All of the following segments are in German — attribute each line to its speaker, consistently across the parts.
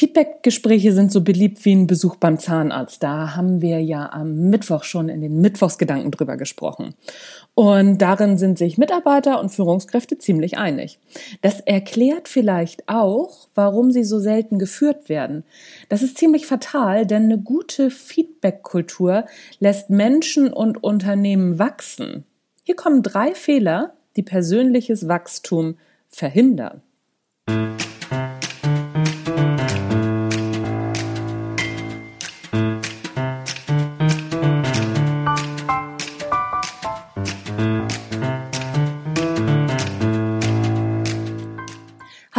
Speaker 1: Feedback-Gespräche sind so beliebt wie ein Besuch beim Zahnarzt. Da haben wir ja am Mittwoch schon in den Mittwochsgedanken drüber gesprochen. Und darin sind sich Mitarbeiter und Führungskräfte ziemlich einig. Das erklärt vielleicht auch, warum sie so selten geführt werden. Das ist ziemlich fatal, denn eine gute Feedback-Kultur lässt Menschen und Unternehmen wachsen. Hier kommen drei Fehler, die persönliches Wachstum verhindern.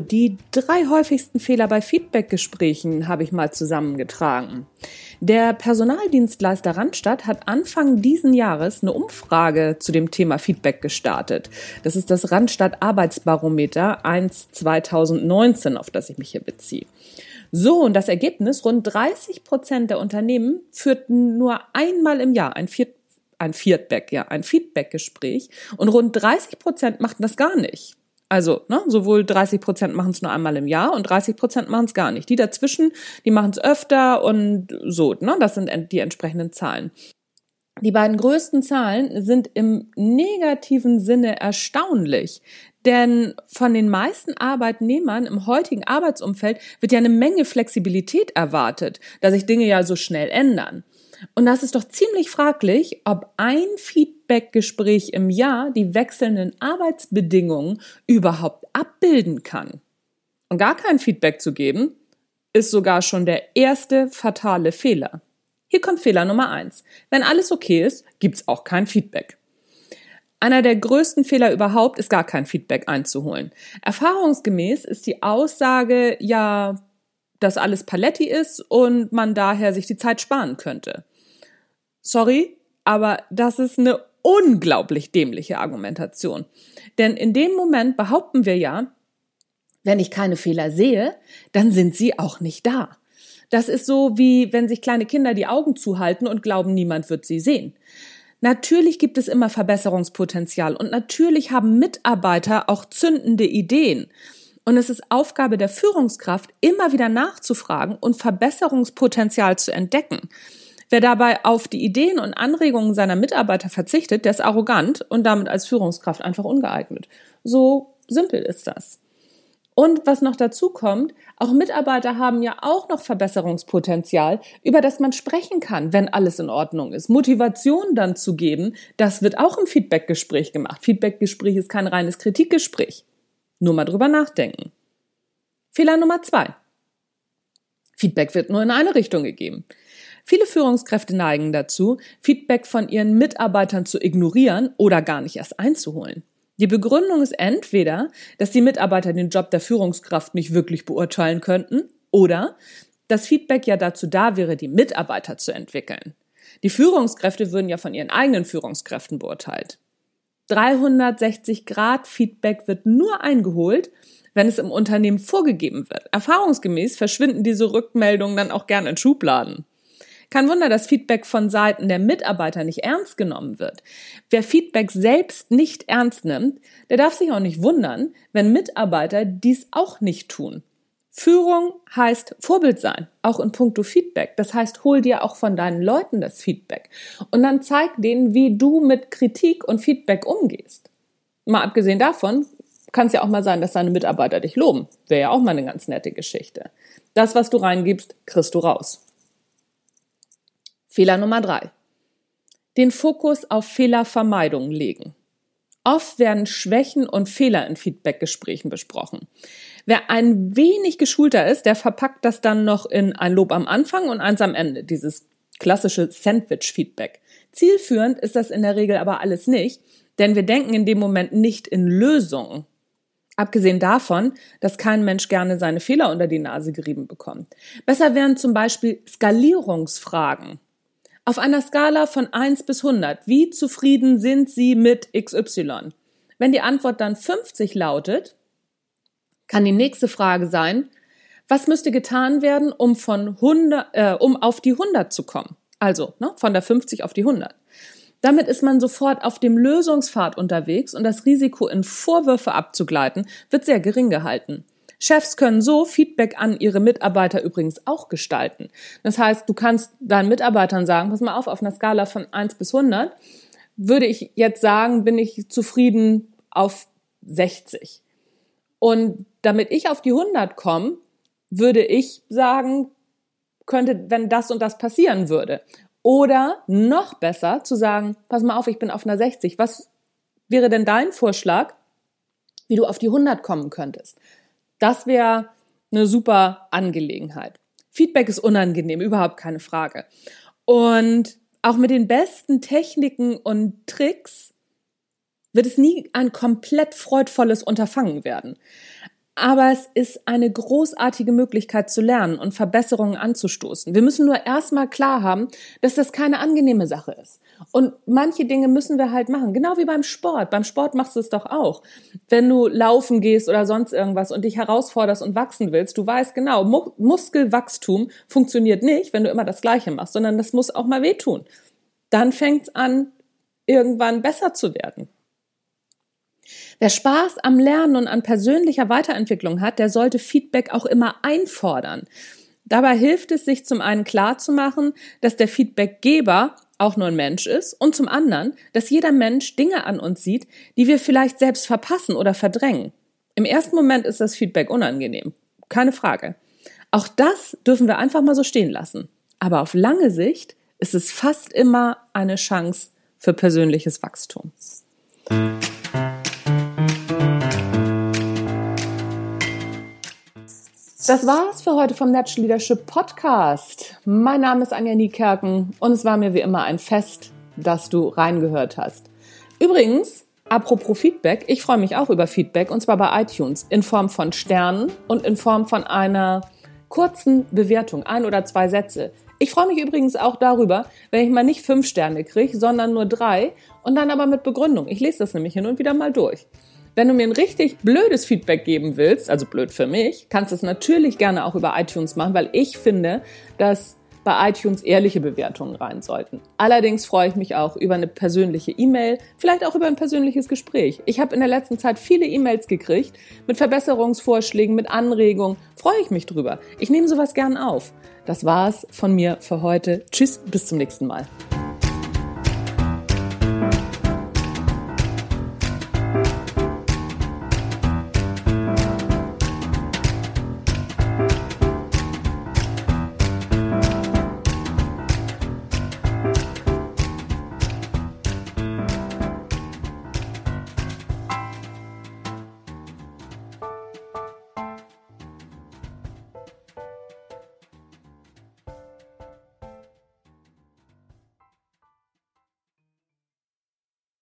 Speaker 1: Die drei häufigsten Fehler bei Feedbackgesprächen habe ich mal zusammengetragen. Der Personaldienstleister Randstadt hat Anfang diesen Jahres eine Umfrage zu dem Thema Feedback gestartet. Das ist das Randstadt Arbeitsbarometer 1 2019, auf das ich mich hier beziehe. So, und das Ergebnis, rund 30 Prozent der Unternehmen führten nur einmal im Jahr ein Feedback ein Feedback, ja, ein Feedbackgespräch und rund 30 Prozent machten das gar nicht. Also ne, sowohl 30 Prozent machen es nur einmal im Jahr und 30 Prozent machen es gar nicht. Die dazwischen, die machen es öfter und so. Ne, das sind die entsprechenden Zahlen. Die beiden größten Zahlen sind im negativen Sinne erstaunlich. Denn von den meisten Arbeitnehmern im heutigen Arbeitsumfeld wird ja eine Menge Flexibilität erwartet, da sich Dinge ja so schnell ändern. Und das ist doch ziemlich fraglich, ob ein Feedbackgespräch im Jahr die wechselnden Arbeitsbedingungen überhaupt abbilden kann. Und gar kein Feedback zu geben, ist sogar schon der erste fatale Fehler. Hier kommt Fehler Nummer eins. Wenn alles okay ist, gibt's auch kein Feedback. Einer der größten Fehler überhaupt ist gar kein Feedback einzuholen. Erfahrungsgemäß ist die Aussage, ja, dass alles Paletti ist und man daher sich die Zeit sparen könnte. Sorry, aber das ist eine unglaublich dämliche Argumentation. Denn in dem Moment behaupten wir ja, wenn ich keine Fehler sehe, dann sind sie auch nicht da. Das ist so wie wenn sich kleine Kinder die Augen zuhalten und glauben, niemand wird sie sehen. Natürlich gibt es immer Verbesserungspotenzial und natürlich haben Mitarbeiter auch zündende Ideen. Und es ist Aufgabe der Führungskraft, immer wieder nachzufragen und Verbesserungspotenzial zu entdecken. Wer dabei auf die Ideen und Anregungen seiner Mitarbeiter verzichtet, der ist arrogant und damit als Führungskraft einfach ungeeignet. So simpel ist das. Und was noch dazu kommt, auch Mitarbeiter haben ja auch noch Verbesserungspotenzial, über das man sprechen kann, wenn alles in Ordnung ist. Motivation dann zu geben, das wird auch im Feedbackgespräch gemacht. Feedbackgespräch ist kein reines Kritikgespräch. Nur mal drüber nachdenken. Fehler Nummer zwei. Feedback wird nur in eine Richtung gegeben. Viele Führungskräfte neigen dazu, Feedback von ihren Mitarbeitern zu ignorieren oder gar nicht erst einzuholen. Die Begründung ist entweder, dass die Mitarbeiter den Job der Führungskraft nicht wirklich beurteilen könnten oder dass Feedback ja dazu da wäre, die Mitarbeiter zu entwickeln. Die Führungskräfte würden ja von ihren eigenen Führungskräften beurteilt. 360 Grad Feedback wird nur eingeholt, wenn es im Unternehmen vorgegeben wird. Erfahrungsgemäß verschwinden diese Rückmeldungen dann auch gern in Schubladen. Kein Wunder, dass Feedback von Seiten der Mitarbeiter nicht ernst genommen wird. Wer Feedback selbst nicht ernst nimmt, der darf sich auch nicht wundern, wenn Mitarbeiter dies auch nicht tun. Führung heißt Vorbild sein, auch in puncto Feedback. Das heißt, hol dir auch von deinen Leuten das Feedback und dann zeig denen, wie du mit Kritik und Feedback umgehst. Mal abgesehen davon, kann es ja auch mal sein, dass deine Mitarbeiter dich loben. Wäre ja auch mal eine ganz nette Geschichte. Das, was du reingibst, kriegst du raus. Fehler Nummer drei. Den Fokus auf Fehlervermeidung legen. Oft werden Schwächen und Fehler in Feedbackgesprächen besprochen. Wer ein wenig geschulter ist, der verpackt das dann noch in ein Lob am Anfang und eins am Ende. Dieses klassische Sandwich-Feedback. Zielführend ist das in der Regel aber alles nicht, denn wir denken in dem Moment nicht in Lösungen. Abgesehen davon, dass kein Mensch gerne seine Fehler unter die Nase gerieben bekommt. Besser wären zum Beispiel Skalierungsfragen. Auf einer Skala von 1 bis 100, wie zufrieden sind Sie mit XY? Wenn die Antwort dann 50 lautet, kann die nächste Frage sein, was müsste getan werden, um von 100, äh, um auf die 100 zu kommen? Also, ne, von der 50 auf die 100. Damit ist man sofort auf dem Lösungspfad unterwegs und das Risiko, in Vorwürfe abzugleiten, wird sehr gering gehalten. Chefs können so Feedback an ihre Mitarbeiter übrigens auch gestalten. Das heißt, du kannst deinen Mitarbeitern sagen, pass mal auf, auf einer Skala von 1 bis 100 würde ich jetzt sagen, bin ich zufrieden auf 60. Und damit ich auf die 100 komme, würde ich sagen, könnte, wenn das und das passieren würde. Oder noch besser zu sagen, pass mal auf, ich bin auf einer 60. Was wäre denn dein Vorschlag, wie du auf die 100 kommen könntest? Das wäre eine super Angelegenheit. Feedback ist unangenehm, überhaupt keine Frage. Und auch mit den besten Techniken und Tricks wird es nie ein komplett freudvolles Unterfangen werden. Aber es ist eine großartige Möglichkeit zu lernen und Verbesserungen anzustoßen. Wir müssen nur erstmal klar haben, dass das keine angenehme Sache ist. Und manche Dinge müssen wir halt machen. Genau wie beim Sport. Beim Sport machst du es doch auch. Wenn du laufen gehst oder sonst irgendwas und dich herausforderst und wachsen willst, du weißt genau, Mu Muskelwachstum funktioniert nicht, wenn du immer das Gleiche machst, sondern das muss auch mal wehtun. Dann fängt es an, irgendwann besser zu werden. Wer Spaß am Lernen und an persönlicher Weiterentwicklung hat, der sollte Feedback auch immer einfordern. Dabei hilft es, sich zum einen klarzumachen, dass der Feedbackgeber auch nur ein Mensch ist und zum anderen, dass jeder Mensch Dinge an uns sieht, die wir vielleicht selbst verpassen oder verdrängen. Im ersten Moment ist das Feedback unangenehm. Keine Frage. Auch das dürfen wir einfach mal so stehen lassen. Aber auf lange Sicht ist es fast immer eine Chance für persönliches Wachstum. Das war's für heute vom Natural Leadership Podcast. Mein Name ist Anja Niekerken und es war mir wie immer ein Fest, dass du reingehört hast. Übrigens, apropos Feedback, ich freue mich auch über Feedback und zwar bei iTunes in Form von Sternen und in Form von einer kurzen Bewertung, ein oder zwei Sätze. Ich freue mich übrigens auch darüber, wenn ich mal nicht fünf Sterne kriege, sondern nur drei und dann aber mit Begründung. Ich lese das nämlich hin und wieder mal durch. Wenn du mir ein richtig blödes Feedback geben willst, also blöd für mich, kannst du es natürlich gerne auch über iTunes machen, weil ich finde, dass bei iTunes ehrliche Bewertungen rein sollten. Allerdings freue ich mich auch über eine persönliche E-Mail, vielleicht auch über ein persönliches Gespräch. Ich habe in der letzten Zeit viele E-Mails gekriegt mit Verbesserungsvorschlägen, mit Anregungen. Freue ich mich drüber. Ich nehme sowas gern auf. Das war's von mir für heute. Tschüss, bis zum nächsten Mal.